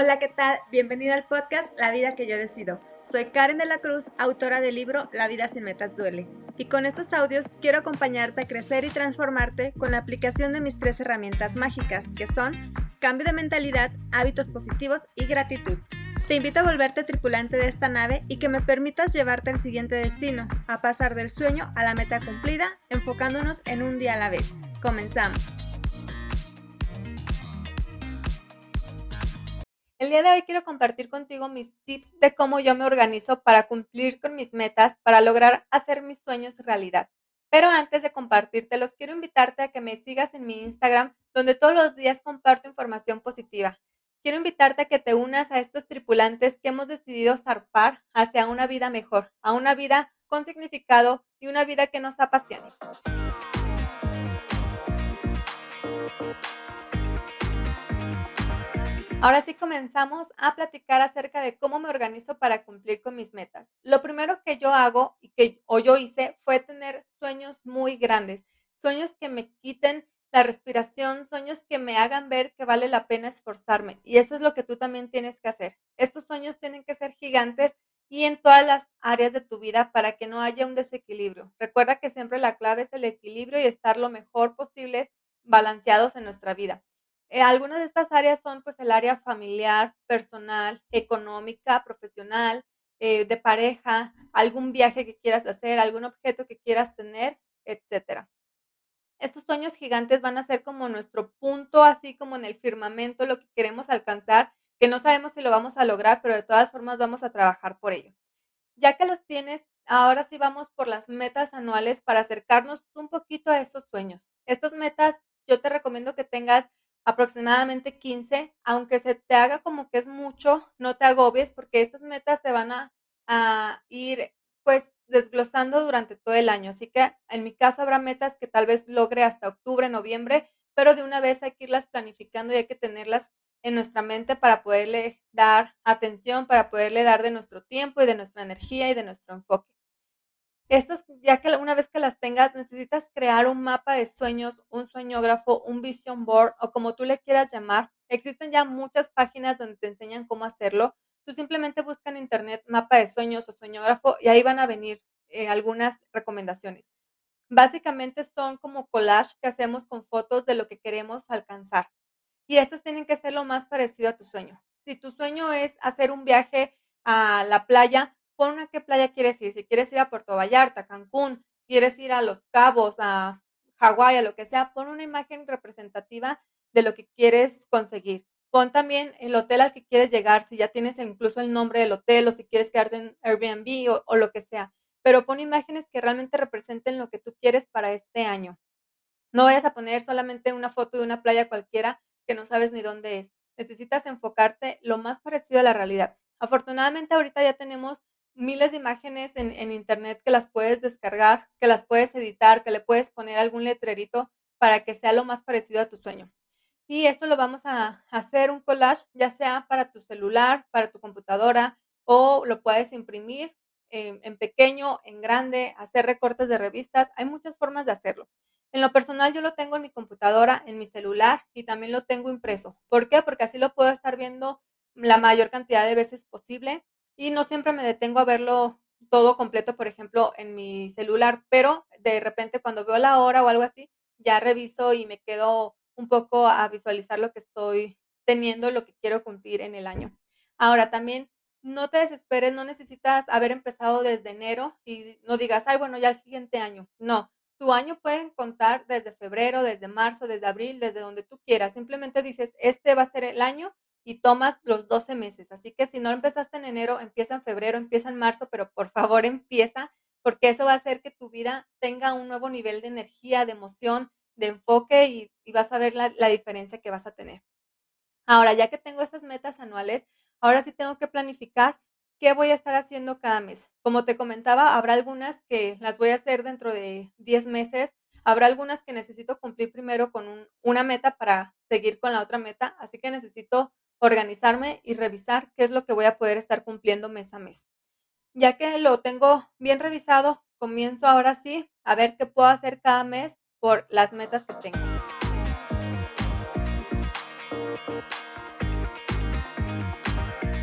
Hola, ¿qué tal? Bienvenido al podcast La vida que yo decido. Soy Karen de la Cruz, autora del libro La vida sin metas duele. Y con estos audios quiero acompañarte a crecer y transformarte con la aplicación de mis tres herramientas mágicas, que son cambio de mentalidad, hábitos positivos y gratitud. Te invito a volverte tripulante de esta nave y que me permitas llevarte al siguiente destino, a pasar del sueño a la meta cumplida, enfocándonos en un día a la vez. Comenzamos. El día de hoy quiero compartir contigo mis tips de cómo yo me organizo para cumplir con mis metas, para lograr hacer mis sueños realidad. Pero antes de compartírtelos, quiero invitarte a que me sigas en mi Instagram, donde todos los días comparto información positiva. Quiero invitarte a que te unas a estos tripulantes que hemos decidido zarpar hacia una vida mejor, a una vida con significado y una vida que nos apasione. Ahora sí comenzamos a platicar acerca de cómo me organizo para cumplir con mis metas. Lo primero que yo hago y que o yo hice fue tener sueños muy grandes, sueños que me quiten la respiración, sueños que me hagan ver que vale la pena esforzarme. Y eso es lo que tú también tienes que hacer. Estos sueños tienen que ser gigantes y en todas las áreas de tu vida para que no haya un desequilibrio. Recuerda que siempre la clave es el equilibrio y estar lo mejor posible balanceados en nuestra vida. Eh, algunas de estas áreas son pues el área familiar, personal, económica, profesional, eh, de pareja, algún viaje que quieras hacer, algún objeto que quieras tener, etcétera. Estos sueños gigantes van a ser como nuestro punto, así como en el firmamento, lo que queremos alcanzar, que no sabemos si lo vamos a lograr, pero de todas formas vamos a trabajar por ello. Ya que los tienes, ahora sí vamos por las metas anuales para acercarnos un poquito a esos sueños. Estas metas yo te recomiendo que tengas aproximadamente 15, aunque se te haga como que es mucho, no te agobies porque estas metas se van a, ir pues desglosando durante todo el año. Así que en mi caso habrá metas que tal vez logre hasta octubre, noviembre, pero de una vez hay que irlas planificando y hay que tenerlas en nuestra mente para poderle dar atención, para poderle dar de nuestro tiempo y de nuestra energía y de nuestro enfoque. Estas, ya que una vez que las tengas, necesitas crear un mapa de sueños, un sueñógrafo, un vision board o como tú le quieras llamar. Existen ya muchas páginas donde te enseñan cómo hacerlo. Tú simplemente busca en internet mapa de sueños o sueñógrafo y ahí van a venir eh, algunas recomendaciones. Básicamente son como collage que hacemos con fotos de lo que queremos alcanzar. Y estas tienen que ser lo más parecido a tu sueño. Si tu sueño es hacer un viaje a la playa, pon a qué playa quieres ir. Si quieres ir a Puerto Vallarta, Cancún, quieres ir a Los Cabos, a Hawái, a lo que sea, pon una imagen representativa de lo que quieres conseguir. Pon también el hotel al que quieres llegar, si ya tienes incluso el nombre del hotel o si quieres quedarte en Airbnb o, o lo que sea. Pero pon imágenes que realmente representen lo que tú quieres para este año. No vayas a poner solamente una foto de una playa cualquiera que no sabes ni dónde es. Necesitas enfocarte lo más parecido a la realidad. Afortunadamente ahorita ya tenemos miles de imágenes en, internet que las puedes descargar, que las puedes editar, que le puedes poner algún letrerito para que sea lo más parecido a tu sueño. Y esto lo vamos a hacer un collage, ya sea para tu celular, para tu computadora, o lo puedes imprimir en, en pequeño, en grande, hacer recortes de revistas. Hay muchas formas de hacerlo. En lo personal yo lo tengo en mi computadora, en mi celular y también lo tengo impreso. ¿Por qué? Porque así lo puedo estar viendo la mayor cantidad de veces posible y no siempre me detengo a verlo todo completo, por ejemplo, en mi celular, pero de repente cuando veo la hora o algo así, ya reviso y me quedo un poco a visualizar lo que estoy teniendo, lo que quiero cumplir en el año. Ahora también no te desesperes, no necesitas haber empezado desde enero y no digas, ay, bueno, ya el siguiente año. No, tu año pueden contar desde febrero, desde marzo, desde abril, desde donde tú quieras. Simplemente dices, este va a ser el año y tomas los 12 meses. Así que si no empezaste en enero, empieza en febrero, empieza en marzo, pero por favor empieza, porque eso va a hacer que tu vida tenga un nuevo nivel de energía, de emoción, de enfoque y, vas a ver la, la diferencia que vas a tener. Ahora, ya que tengo estas metas anuales, ahora sí tengo que planificar qué voy a estar haciendo cada mes. Como te comentaba, habrá algunas que las voy a hacer dentro de 10 meses, habrá algunas que necesito cumplir primero con un, una meta para seguir con la otra meta, así que necesito organizarme y revisar qué es lo que voy a poder estar cumpliendo mes a mes. Ya que lo tengo bien revisado, comienzo ahora sí a ver qué puedo hacer cada mes por las metas que tengo.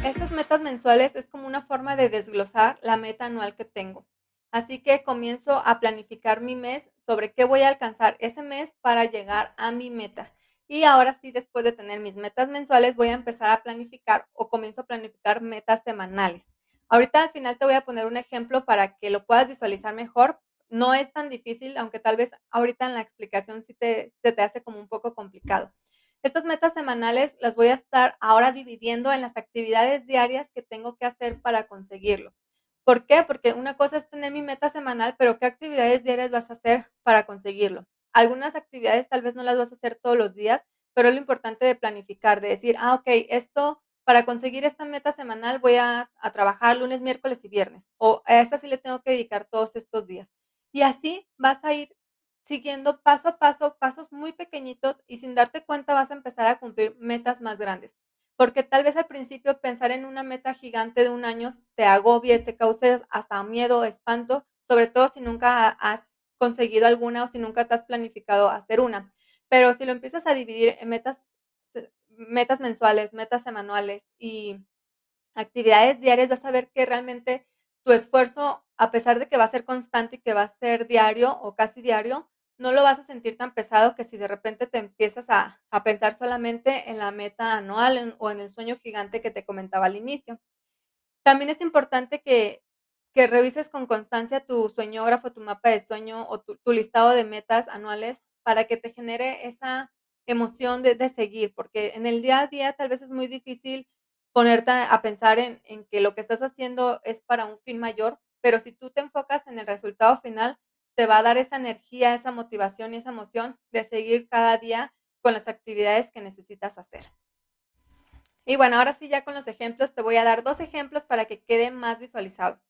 Estas metas mensuales es como una forma de desglosar la meta anual que tengo. Así que comienzo a planificar mi mes sobre qué voy a alcanzar ese mes para llegar a mi meta. Y ahora sí, después de tener mis metas mensuales, voy a empezar a planificar o comienzo a planificar metas semanales. Ahorita al final te voy a poner un ejemplo para que lo puedas visualizar mejor. No es tan difícil, aunque tal vez ahorita en la explicación sí te, te, hace como un poco complicado. Estas metas semanales las voy a estar ahora dividiendo en las actividades diarias que tengo que hacer para conseguirlo. ¿Por qué? Porque una cosa es tener mi meta semanal, pero ¿qué actividades diarias vas a hacer para conseguirlo? Algunas actividades tal vez no las vas a hacer todos los días, pero lo importante de planificar, de decir, ah, ok, esto, para conseguir esta meta semanal voy a, a trabajar lunes, miércoles y viernes, o a esta sí le tengo que dedicar todos estos días. Y así vas a ir siguiendo paso a paso, pasos muy pequeñitos y sin darte cuenta vas a empezar a cumplir metas más grandes. Porque tal vez al principio pensar en una meta gigante de un año te agobie, te cause hasta miedo, espanto, sobre todo si nunca has conseguido alguna o si nunca te has planificado hacer una. Pero si lo empiezas a dividir en metas, metas mensuales, metas semanales y actividades diarias, vas a ver que realmente tu esfuerzo, a pesar de que va a ser constante y que va a ser diario o casi diario, no lo vas a sentir tan pesado que si de repente te empiezas a, a pensar solamente en la meta anual o en el sueño gigante que te comentaba al inicio. También es importante que que revises con constancia tu sueñógrafo, tu mapa de sueño o tu, listado de metas anuales para que te genere esa emoción de, de, seguir, porque en el día a día tal vez es muy difícil ponerte a pensar en, en, que lo que estás haciendo es para un fin mayor, pero si tú te enfocas en el resultado final, te va a dar esa energía, esa motivación y esa emoción de seguir cada día con las actividades que necesitas hacer. Y bueno, ahora sí ya con los ejemplos, te voy a dar dos ejemplos para que quede más visualizado.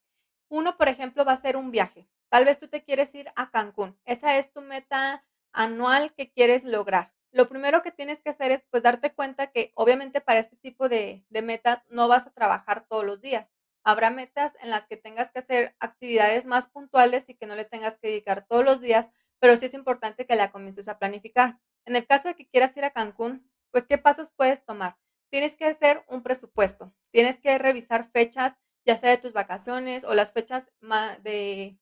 Uno, por ejemplo, va a ser un viaje. Tal vez tú te quieres ir a Cancún. Esa es tu meta anual que quieres lograr. Lo primero que tienes que hacer es pues darte cuenta que obviamente para este tipo de, metas no vas a trabajar todos los días. Habrá metas en las que tengas que hacer actividades más puntuales y que no le tengas que dedicar todos los días, pero sí es importante que la comiences a planificar. En el caso de que quieras ir a Cancún, pues ¿qué pasos puedes tomar? Tienes que hacer un presupuesto, tienes que revisar fechas ya sea de tus vacaciones o las fechas de,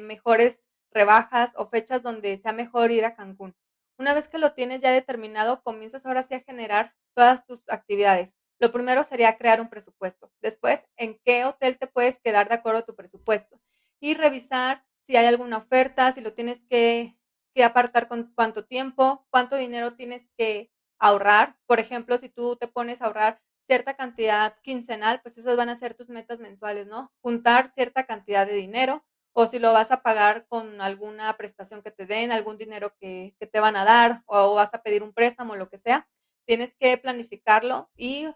mejores rebajas o fechas donde sea mejor ir a Cancún. Una vez que lo tienes ya determinado, comienzas ahora sí a generar todas tus actividades. Lo primero sería crear un presupuesto. Después, en qué hotel te puedes quedar de acuerdo a tu presupuesto. Y revisar si hay alguna oferta, si lo tienes que, que apartar con cuánto tiempo, cuánto dinero tienes que ahorrar. Por ejemplo, si tú te pones a ahorrar cierta cantidad quincenal, pues esas van a ser tus metas mensuales, ¿no? Juntar cierta cantidad de dinero o si lo vas a pagar con alguna prestación que te den, algún dinero que, te van a dar o, o vas a pedir un préstamo, lo que sea, tienes que planificarlo y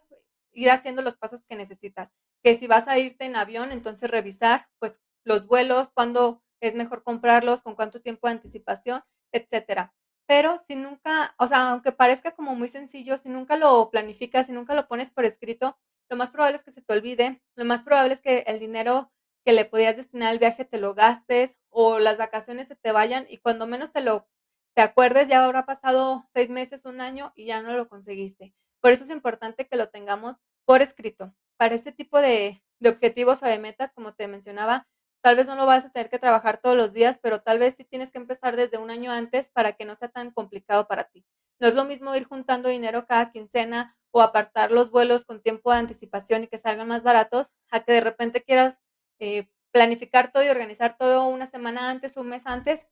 ir haciendo los pasos que necesitas. Que si vas a irte en avión, entonces revisar pues los vuelos, cuándo es mejor comprarlos, con cuánto tiempo de anticipación, etcétera. Pero si nunca, o sea, aunque parezca como muy sencillo, si nunca lo planificas, si nunca lo pones por escrito, lo más probable es que se te olvide, lo más probable es que el dinero que le podías destinar al viaje te lo gastes o las vacaciones se te vayan y cuando menos te lo te acuerdes ya habrá pasado seis meses, un año y ya no lo conseguiste. Por eso es importante que lo tengamos por escrito. Para este tipo de, de objetivos o de metas, como te mencionaba, Tal vez no lo vas a tener que trabajar todos los días, pero tal vez sí tienes que empezar desde un año antes para que no sea tan complicado para ti. No es lo mismo ir juntando dinero cada quincena o apartar los vuelos con tiempo de anticipación y que salgan más baratos, a que de repente quieras eh, planificar todo y organizar todo una semana antes, un mes antes,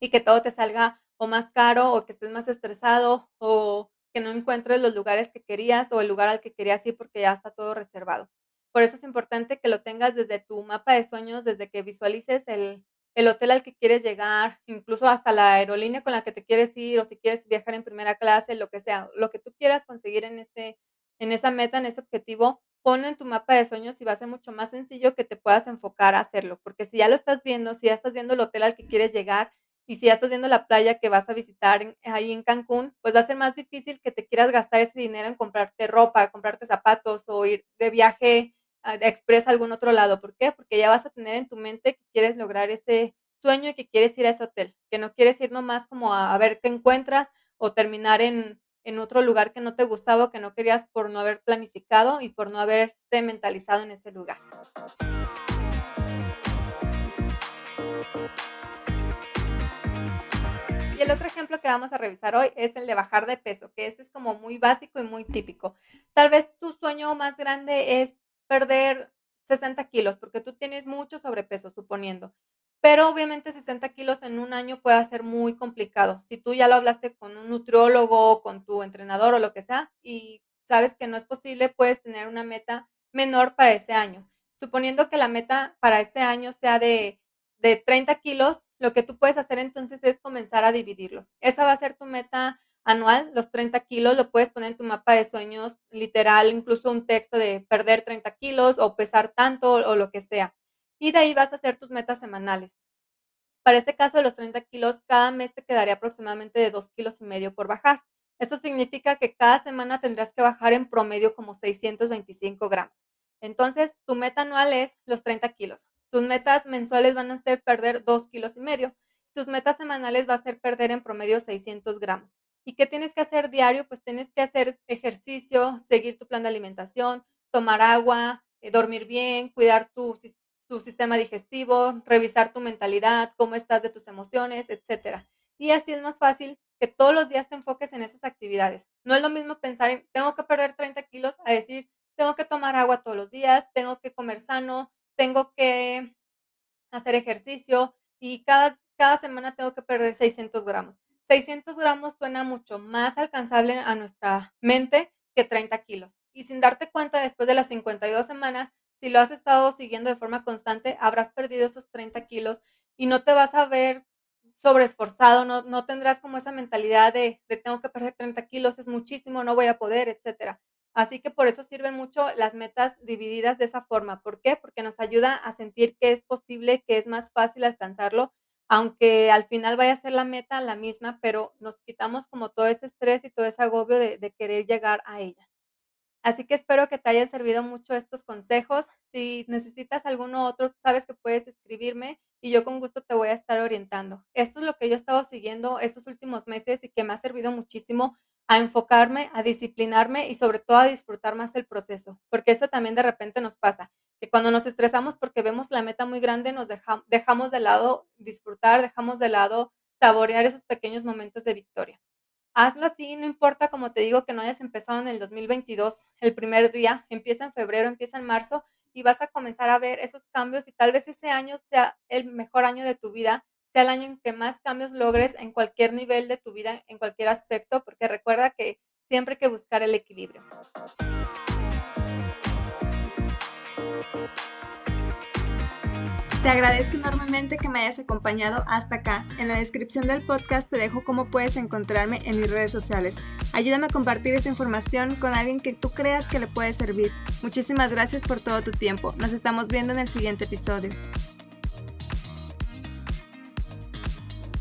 y que todo te salga o más caro o que estés más estresado o que no encuentres los lugares que querías o el lugar al que querías ir porque ya está todo reservado. Por eso es importante que lo tengas desde tu mapa de sueños, desde que visualices el, el hotel al que quieres llegar, incluso hasta la aerolínea con la que te quieres ir o si quieres viajar en primera clase, lo que sea, lo que tú quieras conseguir en, este, en esa meta, en ese objetivo, ponlo en tu mapa de sueños y va a ser mucho más sencillo que te puedas enfocar a hacerlo, porque si ya lo estás viendo, si ya estás viendo el hotel al que quieres llegar y si ya estás viendo la playa que vas a visitar en, ahí en Cancún, pues va a ser más difícil que te quieras gastar ese dinero en comprarte ropa, comprarte zapatos o ir de viaje expresa algún otro lado. ¿Por qué? Porque ya vas a tener en tu mente que quieres lograr ese sueño y que quieres ir a ese hotel, que no quieres ir nomás como a, ver qué encuentras o terminar en, en otro lugar que no te gustaba o que no querías por no haber planificado y por no haberte mentalizado en ese lugar. Y el otro ejemplo que vamos a revisar hoy es el de bajar de peso, que este es como muy básico y muy típico. Tal vez tu sueño más grande es perder 60 kilos, porque tú tienes mucho sobrepeso, suponiendo. Pero obviamente 60 kilos en un año puede ser muy complicado. Si tú ya lo hablaste con un nutriólogo, con tu entrenador o lo que sea, y sabes que no es posible, puedes tener una meta menor para ese año. Suponiendo que la meta para este año sea de, de 30 kilos, lo que tú puedes hacer entonces es comenzar a dividirlo. Esa va a ser tu meta anual, los 30 kilos, lo puedes poner en tu mapa de sueños literal, incluso un texto de perder 30 kilos o pesar tanto o lo que sea. Y de ahí vas a hacer tus metas semanales. Para este caso de los 30 kilos, cada mes te quedaría aproximadamente de 2 kilos y medio por bajar. Eso significa que cada semana tendrás que bajar en promedio como 625 gramos. Entonces, tu meta anual es los 30 kilos. Tus metas mensuales van a ser perder 2 kilos y medio. Tus metas semanales va a ser perder en promedio 600 gramos. ¿Y qué tienes que hacer diario? Pues tienes que hacer ejercicio, seguir tu plan de alimentación, tomar agua, eh, dormir bien, cuidar tu, tu sistema digestivo, revisar tu mentalidad, cómo estás de tus emociones, etc. Y así es más fácil que todos los días te enfoques en esas actividades. No es lo mismo pensar en, tengo que perder 30 kilos, a decir, tengo que tomar agua todos los días, tengo que comer sano, tengo que hacer ejercicio y cada, cada semana tengo que perder 600 gramos. 600 gramos suena mucho más alcanzable a nuestra mente que 30 kilos. Y sin darte cuenta, después de las 52 semanas, si lo has estado siguiendo de forma constante, habrás perdido esos 30 kilos y no te vas a ver sobreesforzado, no, no tendrás como esa mentalidad de, de tengo que perder 30 kilos, es muchísimo, no voy a poder, etcétera. Así que por eso sirven mucho las metas divididas de esa forma. ¿Por qué? Porque nos ayuda a sentir que es posible, que es más fácil alcanzarlo, aunque al final vaya a ser la meta la misma, pero nos quitamos como todo ese estrés y todo ese agobio de, querer llegar a ella. Así que espero que te haya servido mucho estos consejos. Si necesitas alguno otro, sabes que puedes escribirme y yo con gusto te voy a estar orientando. Esto es lo que yo he estado siguiendo estos últimos meses y que me ha servido muchísimo a enfocarme, a disciplinarme y sobre todo a disfrutar más el proceso, porque eso también de repente nos pasa, que cuando nos estresamos porque vemos la meta muy grande, nos dejamos de lado disfrutar, dejamos de lado saborear esos pequeños momentos de victoria. Hazlo así, no importa, como te digo, que no hayas empezado en el 2022 el primer día, empieza en febrero, empieza en marzo y vas a comenzar a ver esos cambios y tal vez ese año sea el mejor año de tu vida sea el año en que más cambios logres en cualquier nivel de tu vida, en cualquier aspecto, porque recuerda que siempre hay que buscar el equilibrio. Te agradezco enormemente que me hayas acompañado hasta acá. En la descripción del podcast te dejo cómo puedes encontrarme en mis redes sociales. Ayúdame a compartir esta información con alguien que tú creas que le puede servir. Muchísimas gracias por todo tu tiempo. Nos estamos viendo en el siguiente episodio.